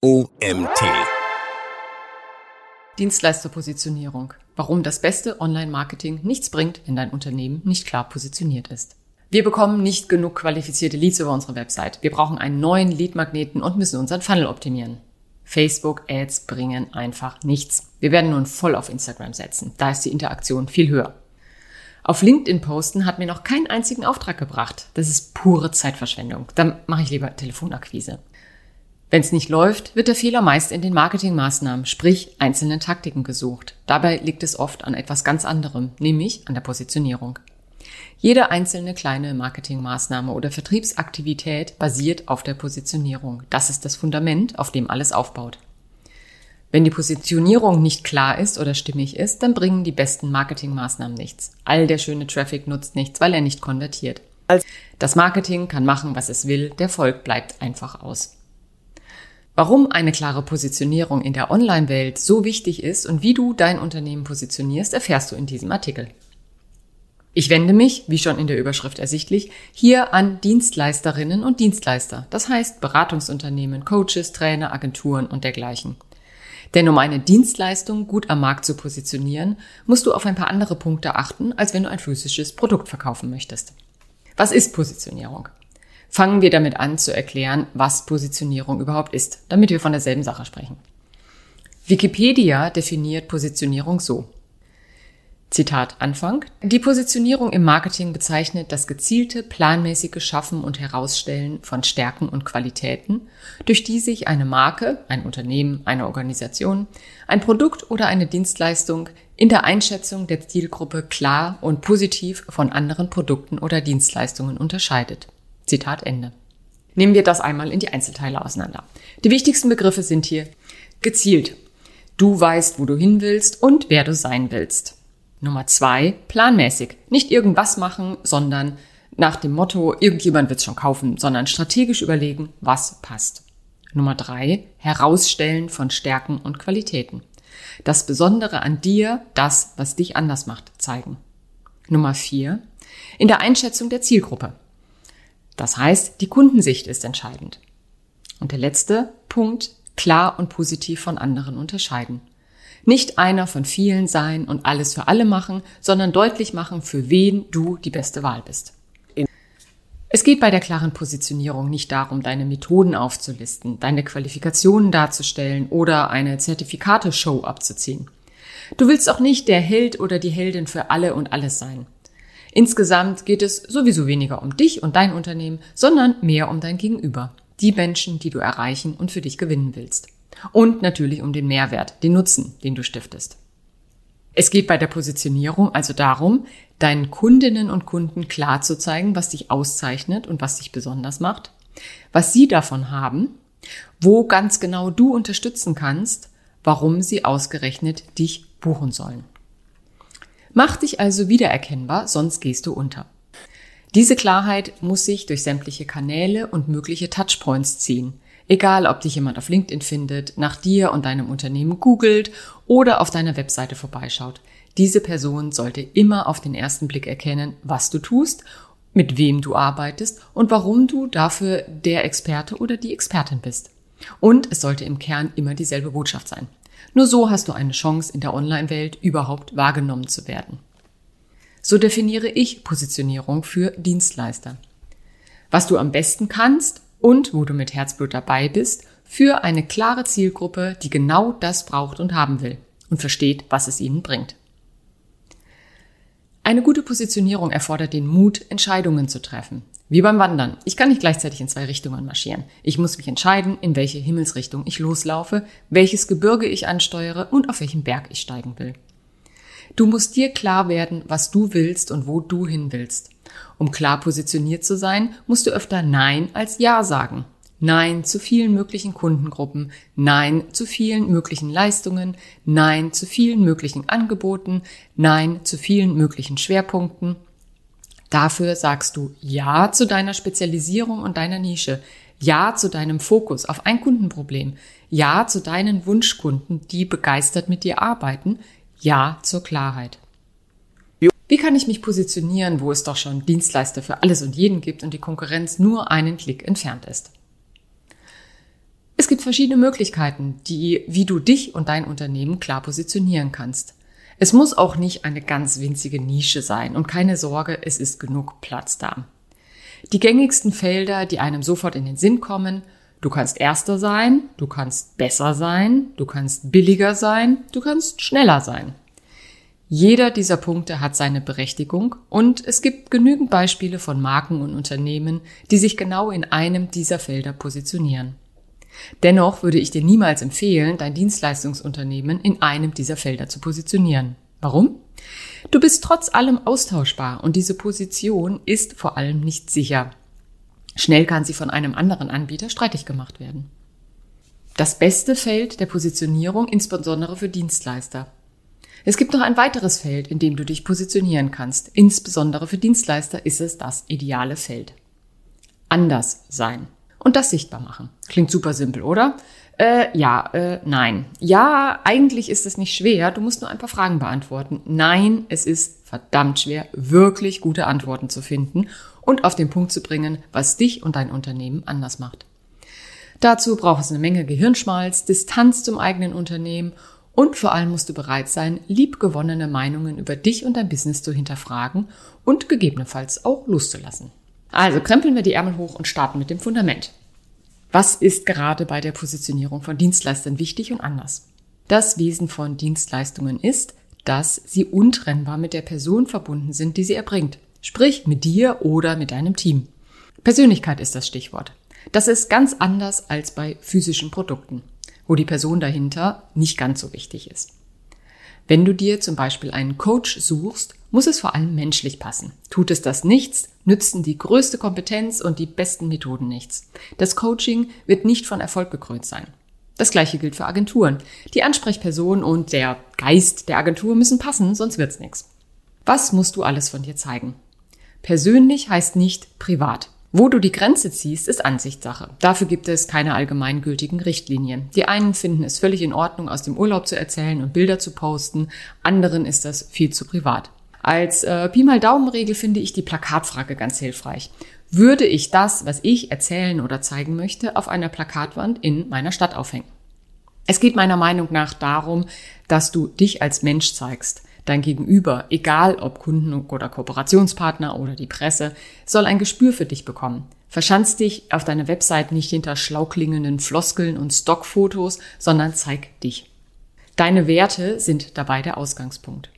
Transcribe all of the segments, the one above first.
OMT. Dienstleisterpositionierung. Warum das beste Online-Marketing nichts bringt, wenn dein Unternehmen nicht klar positioniert ist. Wir bekommen nicht genug qualifizierte Leads über unsere Website. Wir brauchen einen neuen Lead-Magneten und müssen unseren Funnel optimieren. Facebook-Ads bringen einfach nichts. Wir werden nun voll auf Instagram setzen. Da ist die Interaktion viel höher. Auf LinkedIn posten hat mir noch keinen einzigen Auftrag gebracht. Das ist pure Zeitverschwendung. Dann mache ich lieber Telefonakquise. Wenn es nicht läuft, wird der Fehler meist in den Marketingmaßnahmen, sprich einzelnen Taktiken gesucht. Dabei liegt es oft an etwas ganz anderem, nämlich an der Positionierung. Jede einzelne kleine Marketingmaßnahme oder Vertriebsaktivität basiert auf der Positionierung. Das ist das Fundament, auf dem alles aufbaut. Wenn die Positionierung nicht klar ist oder stimmig ist, dann bringen die besten Marketingmaßnahmen nichts. All der schöne Traffic nutzt nichts, weil er nicht konvertiert. Das Marketing kann machen, was es will, der Volk bleibt einfach aus. Warum eine klare Positionierung in der Online-Welt so wichtig ist und wie du dein Unternehmen positionierst, erfährst du in diesem Artikel. Ich wende mich, wie schon in der Überschrift ersichtlich, hier an Dienstleisterinnen und Dienstleister, das heißt Beratungsunternehmen, Coaches, Trainer, Agenturen und dergleichen. Denn um eine Dienstleistung gut am Markt zu positionieren, musst du auf ein paar andere Punkte achten, als wenn du ein physisches Produkt verkaufen möchtest. Was ist Positionierung? Fangen wir damit an zu erklären, was Positionierung überhaupt ist, damit wir von derselben Sache sprechen. Wikipedia definiert Positionierung so. Zitat Anfang. Die Positionierung im Marketing bezeichnet das gezielte, planmäßige Schaffen und Herausstellen von Stärken und Qualitäten, durch die sich eine Marke, ein Unternehmen, eine Organisation, ein Produkt oder eine Dienstleistung in der Einschätzung der Zielgruppe klar und positiv von anderen Produkten oder Dienstleistungen unterscheidet. Zitat Ende. Nehmen wir das einmal in die Einzelteile auseinander. Die wichtigsten Begriffe sind hier gezielt. Du weißt, wo du hin willst und wer du sein willst. Nummer zwei, planmäßig. Nicht irgendwas machen, sondern nach dem Motto, irgendjemand wird es schon kaufen, sondern strategisch überlegen, was passt. Nummer drei, herausstellen von Stärken und Qualitäten. Das Besondere an dir, das, was dich anders macht, zeigen. Nummer vier, in der Einschätzung der Zielgruppe. Das heißt, die Kundensicht ist entscheidend. Und der letzte Punkt, klar und positiv von anderen unterscheiden. Nicht einer von vielen sein und alles für alle machen, sondern deutlich machen, für wen du die beste Wahl bist. Es geht bei der klaren Positionierung nicht darum, deine Methoden aufzulisten, deine Qualifikationen darzustellen oder eine Zertifikate-Show abzuziehen. Du willst auch nicht der Held oder die Heldin für alle und alles sein. Insgesamt geht es sowieso weniger um dich und dein Unternehmen, sondern mehr um dein Gegenüber. Die Menschen, die du erreichen und für dich gewinnen willst. Und natürlich um den Mehrwert, den Nutzen, den du stiftest. Es geht bei der Positionierung also darum, deinen Kundinnen und Kunden klar zu zeigen, was dich auszeichnet und was dich besonders macht, was sie davon haben, wo ganz genau du unterstützen kannst, warum sie ausgerechnet dich buchen sollen. Mach dich also wiedererkennbar, sonst gehst du unter. Diese Klarheit muss sich durch sämtliche Kanäle und mögliche Touchpoints ziehen. Egal, ob dich jemand auf LinkedIn findet, nach dir und deinem Unternehmen googelt oder auf deiner Webseite vorbeischaut. Diese Person sollte immer auf den ersten Blick erkennen, was du tust, mit wem du arbeitest und warum du dafür der Experte oder die Expertin bist. Und es sollte im Kern immer dieselbe Botschaft sein. Nur so hast du eine Chance, in der Online-Welt überhaupt wahrgenommen zu werden. So definiere ich Positionierung für Dienstleister. Was du am besten kannst und wo du mit Herzblut dabei bist, für eine klare Zielgruppe, die genau das braucht und haben will und versteht, was es ihnen bringt. Eine gute Positionierung erfordert den Mut, Entscheidungen zu treffen. Wie beim Wandern. Ich kann nicht gleichzeitig in zwei Richtungen marschieren. Ich muss mich entscheiden, in welche Himmelsrichtung ich loslaufe, welches Gebirge ich ansteuere und auf welchen Berg ich steigen will. Du musst dir klar werden, was du willst und wo du hin willst. Um klar positioniert zu sein, musst du öfter Nein als Ja sagen. Nein zu vielen möglichen Kundengruppen, Nein zu vielen möglichen Leistungen, Nein zu vielen möglichen Angeboten, Nein zu vielen möglichen Schwerpunkten, Dafür sagst du Ja zu deiner Spezialisierung und deiner Nische, Ja zu deinem Fokus auf ein Kundenproblem, Ja zu deinen Wunschkunden, die begeistert mit dir arbeiten, Ja zur Klarheit. Wie kann ich mich positionieren, wo es doch schon Dienstleister für alles und jeden gibt und die Konkurrenz nur einen Klick entfernt ist? Es gibt verschiedene Möglichkeiten, die, wie du dich und dein Unternehmen klar positionieren kannst. Es muss auch nicht eine ganz winzige Nische sein und keine Sorge, es ist genug Platz da. Die gängigsten Felder, die einem sofort in den Sinn kommen, du kannst erster sein, du kannst besser sein, du kannst billiger sein, du kannst schneller sein. Jeder dieser Punkte hat seine Berechtigung und es gibt genügend Beispiele von Marken und Unternehmen, die sich genau in einem dieser Felder positionieren. Dennoch würde ich dir niemals empfehlen, dein Dienstleistungsunternehmen in einem dieser Felder zu positionieren. Warum? Du bist trotz allem austauschbar und diese Position ist vor allem nicht sicher. Schnell kann sie von einem anderen Anbieter streitig gemacht werden. Das beste Feld der Positionierung insbesondere für Dienstleister. Es gibt noch ein weiteres Feld, in dem du dich positionieren kannst. Insbesondere für Dienstleister ist es das ideale Feld. Anders sein und das sichtbar machen. Klingt super simpel, oder? Äh, ja, äh, nein. Ja, eigentlich ist es nicht schwer. Du musst nur ein paar Fragen beantworten. Nein, es ist verdammt schwer, wirklich gute Antworten zu finden und auf den Punkt zu bringen, was dich und dein Unternehmen anders macht. Dazu braucht es eine Menge Gehirnschmalz, Distanz zum eigenen Unternehmen und vor allem musst du bereit sein, liebgewonnene Meinungen über dich und dein Business zu hinterfragen und gegebenenfalls auch loszulassen. Also krempeln wir die Ärmel hoch und starten mit dem Fundament. Was ist gerade bei der Positionierung von Dienstleistern wichtig und anders? Das Wesen von Dienstleistungen ist, dass sie untrennbar mit der Person verbunden sind, die sie erbringt. Sprich mit dir oder mit deinem Team. Persönlichkeit ist das Stichwort. Das ist ganz anders als bei physischen Produkten, wo die Person dahinter nicht ganz so wichtig ist. Wenn du dir zum Beispiel einen Coach suchst, muss es vor allem menschlich passen. Tut es das nichts, nützen die größte Kompetenz und die besten Methoden nichts. Das Coaching wird nicht von Erfolg gekrönt sein. Das gleiche gilt für Agenturen. Die Ansprechperson und der Geist der Agentur müssen passen, sonst wird's nichts. Was musst du alles von dir zeigen? Persönlich heißt nicht privat. Wo du die Grenze ziehst, ist Ansichtssache. Dafür gibt es keine allgemeingültigen Richtlinien. Die einen finden es völlig in Ordnung, aus dem Urlaub zu erzählen und Bilder zu posten, anderen ist das viel zu privat. Als äh, Pi mal Daumenregel finde ich die Plakatfrage ganz hilfreich. Würde ich das, was ich erzählen oder zeigen möchte, auf einer Plakatwand in meiner Stadt aufhängen? Es geht meiner Meinung nach darum, dass du dich als Mensch zeigst. Dein Gegenüber, egal ob Kunden oder Kooperationspartner oder die Presse, soll ein Gespür für dich bekommen. Verschanz dich auf deiner Website nicht hinter schlauklingenden Floskeln und Stockfotos, sondern zeig dich. Deine Werte sind dabei der Ausgangspunkt.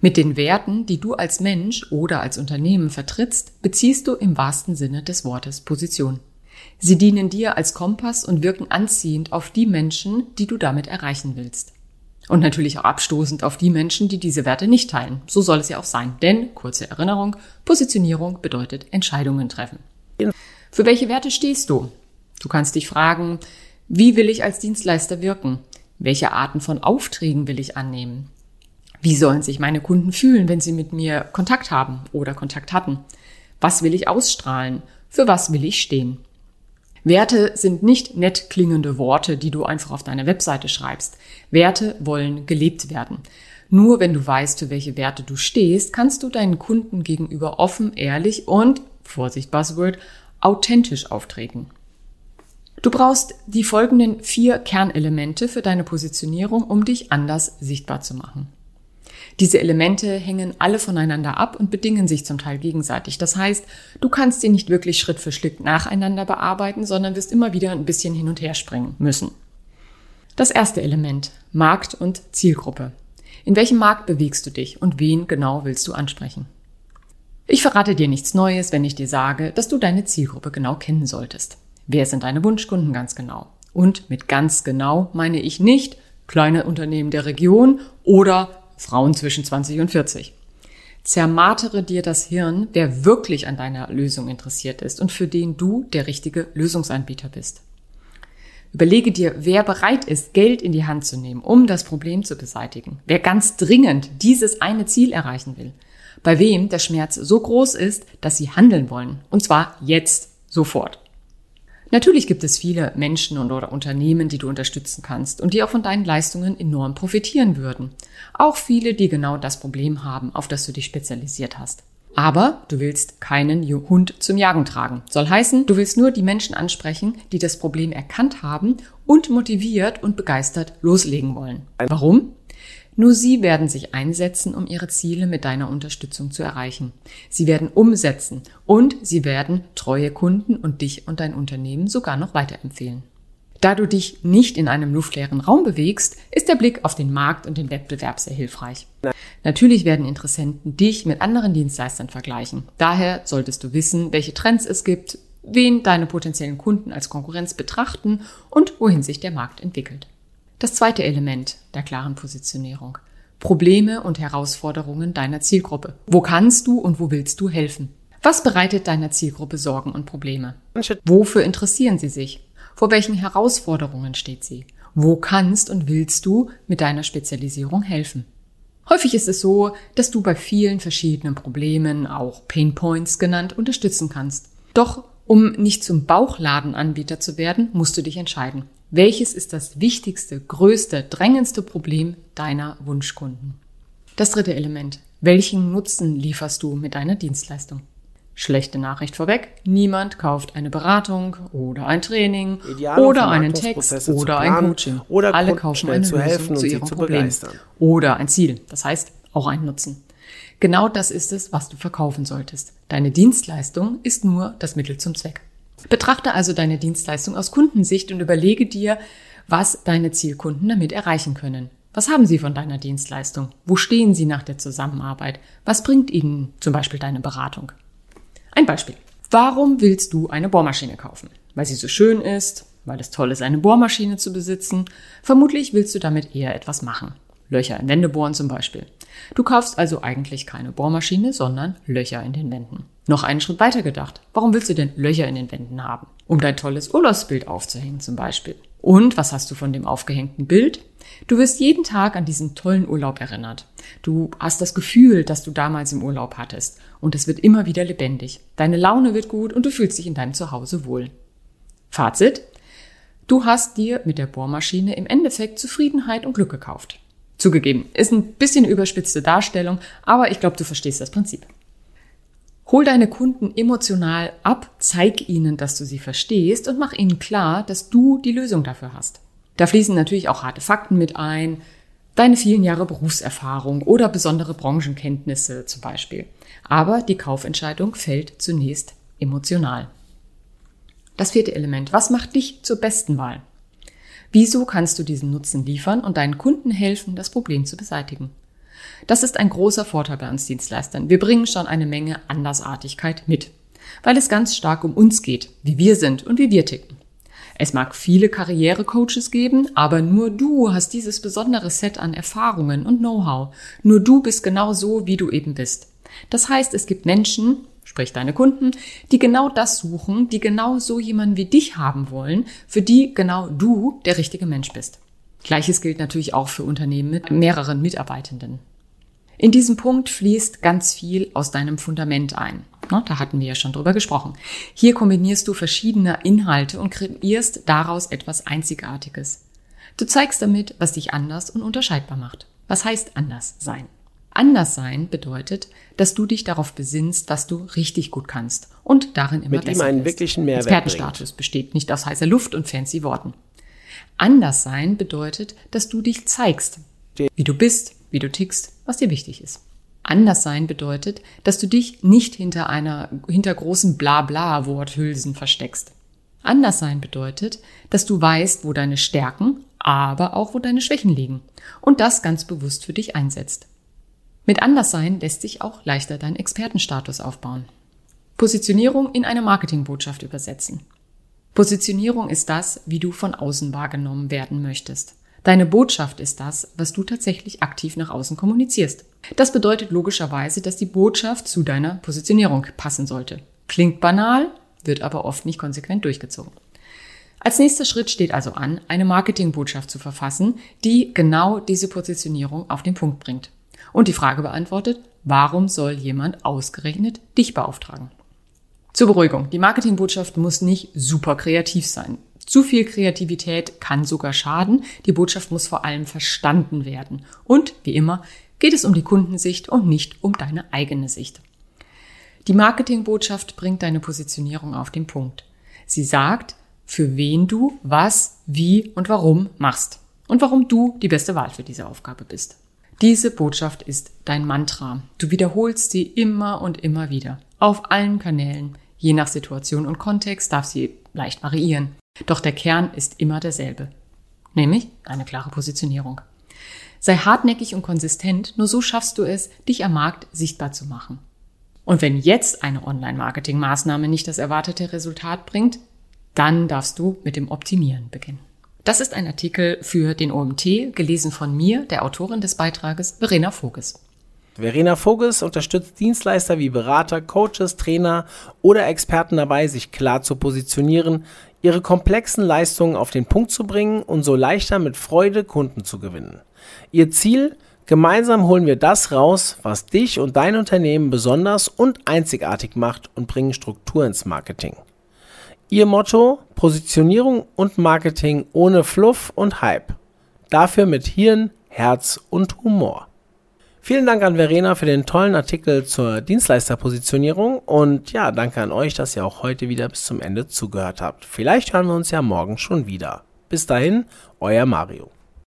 Mit den Werten, die du als Mensch oder als Unternehmen vertrittst, beziehst du im wahrsten Sinne des Wortes Position. Sie dienen dir als Kompass und wirken anziehend auf die Menschen, die du damit erreichen willst. Und natürlich auch abstoßend auf die Menschen, die diese Werte nicht teilen. So soll es ja auch sein. Denn, kurze Erinnerung, Positionierung bedeutet Entscheidungen treffen. Für welche Werte stehst du? Du kannst dich fragen, wie will ich als Dienstleister wirken? Welche Arten von Aufträgen will ich annehmen? Wie sollen sich meine Kunden fühlen, wenn sie mit mir Kontakt haben oder Kontakt hatten? Was will ich ausstrahlen? Für was will ich stehen? Werte sind nicht nett klingende Worte, die du einfach auf deine Webseite schreibst. Werte wollen gelebt werden. Nur wenn du weißt, für welche Werte du stehst, kannst du deinen Kunden gegenüber offen, ehrlich und, Vorsicht Buzzword, authentisch auftreten. Du brauchst die folgenden vier Kernelemente für deine Positionierung, um dich anders sichtbar zu machen. Diese Elemente hängen alle voneinander ab und bedingen sich zum Teil gegenseitig. Das heißt, du kannst sie nicht wirklich Schritt für Schritt nacheinander bearbeiten, sondern wirst immer wieder ein bisschen hin und her springen müssen. Das erste Element, Markt und Zielgruppe. In welchem Markt bewegst du dich und wen genau willst du ansprechen? Ich verrate dir nichts Neues, wenn ich dir sage, dass du deine Zielgruppe genau kennen solltest. Wer sind deine Wunschkunden ganz genau? Und mit ganz genau meine ich nicht kleine Unternehmen der Region oder Frauen zwischen 20 und 40. Zermartere dir das Hirn, wer wirklich an deiner Lösung interessiert ist und für den du der richtige Lösungsanbieter bist. Überlege dir, wer bereit ist, Geld in die Hand zu nehmen, um das Problem zu beseitigen. Wer ganz dringend dieses eine Ziel erreichen will. Bei wem der Schmerz so groß ist, dass sie handeln wollen. Und zwar jetzt, sofort. Natürlich gibt es viele Menschen und oder Unternehmen, die du unterstützen kannst und die auch von deinen Leistungen enorm profitieren würden. Auch viele, die genau das Problem haben, auf das du dich spezialisiert hast. Aber du willst keinen Hund zum Jagen tragen. Soll heißen, du willst nur die Menschen ansprechen, die das Problem erkannt haben und motiviert und begeistert loslegen wollen. Warum? Nur sie werden sich einsetzen, um ihre Ziele mit deiner Unterstützung zu erreichen. Sie werden umsetzen und sie werden treue Kunden und dich und dein Unternehmen sogar noch weiterempfehlen. Da du dich nicht in einem luftleeren Raum bewegst, ist der Blick auf den Markt und den Wettbewerb sehr hilfreich. Natürlich werden Interessenten dich mit anderen Dienstleistern vergleichen. Daher solltest du wissen, welche Trends es gibt, wen deine potenziellen Kunden als Konkurrenz betrachten und wohin sich der Markt entwickelt. Das zweite Element der klaren Positionierung. Probleme und Herausforderungen deiner Zielgruppe. Wo kannst du und wo willst du helfen? Was bereitet deiner Zielgruppe Sorgen und Probleme? Wofür interessieren sie sich? Vor welchen Herausforderungen steht sie? Wo kannst und willst du mit deiner Spezialisierung helfen? Häufig ist es so, dass du bei vielen verschiedenen Problemen, auch Pain Points genannt, unterstützen kannst. Doch um nicht zum Bauchladenanbieter zu werden, musst du dich entscheiden. Welches ist das wichtigste, größte, drängendste Problem deiner Wunschkunden? Das dritte Element. Welchen Nutzen lieferst du mit deiner Dienstleistung? Schlechte Nachricht vorweg. Niemand kauft eine Beratung oder ein Training Ideale oder einen Text oder ein Coaching. Oder Alle kaufen eine zu helfen zu ihrem Problem. Oder ein Ziel. Das heißt, auch ein Nutzen. Genau das ist es, was du verkaufen solltest. Deine Dienstleistung ist nur das Mittel zum Zweck. Betrachte also deine Dienstleistung aus Kundensicht und überlege dir, was deine Zielkunden damit erreichen können. Was haben sie von deiner Dienstleistung? Wo stehen sie nach der Zusammenarbeit? Was bringt ihnen zum Beispiel deine Beratung? Ein Beispiel. Warum willst du eine Bohrmaschine kaufen? Weil sie so schön ist, weil es toll ist, eine Bohrmaschine zu besitzen. Vermutlich willst du damit eher etwas machen. Löcher in Wände bohren zum Beispiel. Du kaufst also eigentlich keine Bohrmaschine, sondern Löcher in den Wänden. Noch einen Schritt weiter gedacht. Warum willst du denn Löcher in den Wänden haben? Um dein tolles Urlaubsbild aufzuhängen zum Beispiel. Und was hast du von dem aufgehängten Bild? Du wirst jeden Tag an diesen tollen Urlaub erinnert. Du hast das Gefühl, dass du damals im Urlaub hattest. Und es wird immer wieder lebendig. Deine Laune wird gut und du fühlst dich in deinem Zuhause wohl. Fazit. Du hast dir mit der Bohrmaschine im Endeffekt Zufriedenheit und Glück gekauft. Zugegeben, ist ein bisschen überspitzte Darstellung, aber ich glaube, du verstehst das Prinzip. Hol deine Kunden emotional ab, zeig ihnen, dass du sie verstehst und mach ihnen klar, dass du die Lösung dafür hast. Da fließen natürlich auch harte Fakten mit ein, deine vielen Jahre Berufserfahrung oder besondere Branchenkenntnisse zum Beispiel. Aber die Kaufentscheidung fällt zunächst emotional. Das vierte Element. Was macht dich zur besten Wahl? Wieso kannst du diesen Nutzen liefern und deinen Kunden helfen, das Problem zu beseitigen? Das ist ein großer Vorteil bei uns Dienstleistern. Wir bringen schon eine Menge Andersartigkeit mit, weil es ganz stark um uns geht, wie wir sind und wie wir ticken. Es mag viele Karrierecoaches geben, aber nur du hast dieses besondere Set an Erfahrungen und Know-how. Nur du bist genau so, wie du eben bist. Das heißt, es gibt Menschen, sprich deine Kunden, die genau das suchen, die genau so jemanden wie dich haben wollen, für die genau du der richtige Mensch bist. Gleiches gilt natürlich auch für Unternehmen mit mehreren Mitarbeitenden. In diesem Punkt fließt ganz viel aus deinem Fundament ein. Da hatten wir ja schon drüber gesprochen. Hier kombinierst du verschiedene Inhalte und kreierst daraus etwas Einzigartiges. Du zeigst damit, was dich anders und unterscheidbar macht. Was heißt anders sein? Anders sein bedeutet, dass du dich darauf besinnst, was du richtig gut kannst und darin immer Mit besser ihm einen bist. wirklichen Mehrwert Expertenstatus besteht nicht aus heißer Luft und fancy Worten. Anders sein bedeutet, dass du dich zeigst, wie du bist, wie du tickst, was dir wichtig ist. Anders sein bedeutet, dass du dich nicht hinter einer, hinter großen Blabla-Worthülsen versteckst. Anders sein bedeutet, dass du weißt, wo deine Stärken, aber auch wo deine Schwächen liegen und das ganz bewusst für dich einsetzt. Mit Anderssein lässt sich auch leichter dein Expertenstatus aufbauen. Positionierung in eine Marketingbotschaft übersetzen. Positionierung ist das, wie du von außen wahrgenommen werden möchtest. Deine Botschaft ist das, was du tatsächlich aktiv nach außen kommunizierst. Das bedeutet logischerweise, dass die Botschaft zu deiner Positionierung passen sollte. Klingt banal, wird aber oft nicht konsequent durchgezogen. Als nächster Schritt steht also an, eine Marketingbotschaft zu verfassen, die genau diese Positionierung auf den Punkt bringt. Und die Frage beantwortet, warum soll jemand ausgerechnet dich beauftragen? Zur Beruhigung, die Marketingbotschaft muss nicht super kreativ sein. Zu viel Kreativität kann sogar schaden. Die Botschaft muss vor allem verstanden werden. Und wie immer geht es um die Kundensicht und nicht um deine eigene Sicht. Die Marketingbotschaft bringt deine Positionierung auf den Punkt. Sie sagt, für wen du was, wie und warum machst und warum du die beste Wahl für diese Aufgabe bist. Diese Botschaft ist dein Mantra. Du wiederholst sie immer und immer wieder. Auf allen Kanälen. Je nach Situation und Kontext darf sie leicht variieren. Doch der Kern ist immer derselbe. Nämlich eine klare Positionierung. Sei hartnäckig und konsistent, nur so schaffst du es, dich am Markt sichtbar zu machen. Und wenn jetzt eine Online-Marketing-Maßnahme nicht das erwartete Resultat bringt, dann darfst du mit dem Optimieren beginnen. Das ist ein Artikel für den OMT, gelesen von mir, der Autorin des Beitrages, Verena Voges. Verena Voges unterstützt Dienstleister wie Berater, Coaches, Trainer oder Experten dabei, sich klar zu positionieren, ihre komplexen Leistungen auf den Punkt zu bringen und so leichter mit Freude Kunden zu gewinnen. Ihr Ziel? Gemeinsam holen wir das raus, was dich und dein Unternehmen besonders und einzigartig macht und bringen Struktur ins Marketing. Ihr Motto? Positionierung und Marketing ohne Fluff und Hype. Dafür mit Hirn, Herz und Humor. Vielen Dank an Verena für den tollen Artikel zur Dienstleisterpositionierung und ja, danke an euch, dass ihr auch heute wieder bis zum Ende zugehört habt. Vielleicht hören wir uns ja morgen schon wieder. Bis dahin, euer Mario.